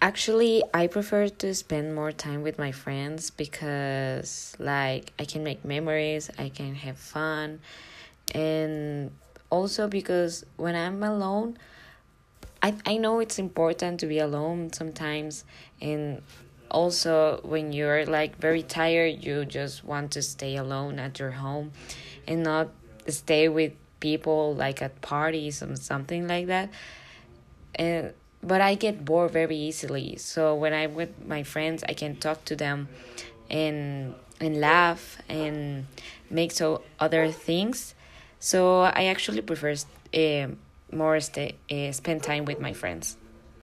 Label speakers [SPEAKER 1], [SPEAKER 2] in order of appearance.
[SPEAKER 1] Actually, I prefer to spend more time with my friends because like I can make memories, I can have fun, and also because when I'm alone, I I know it's important to be alone sometimes and also when you're like very tired, you just want to stay alone at your home and not stay with people like at parties or something like that. And but I get bored very easily. So when I'm with my friends, I can talk to them and and laugh and make so other things. So I actually prefer uh, more stay, uh, spend time with my friends.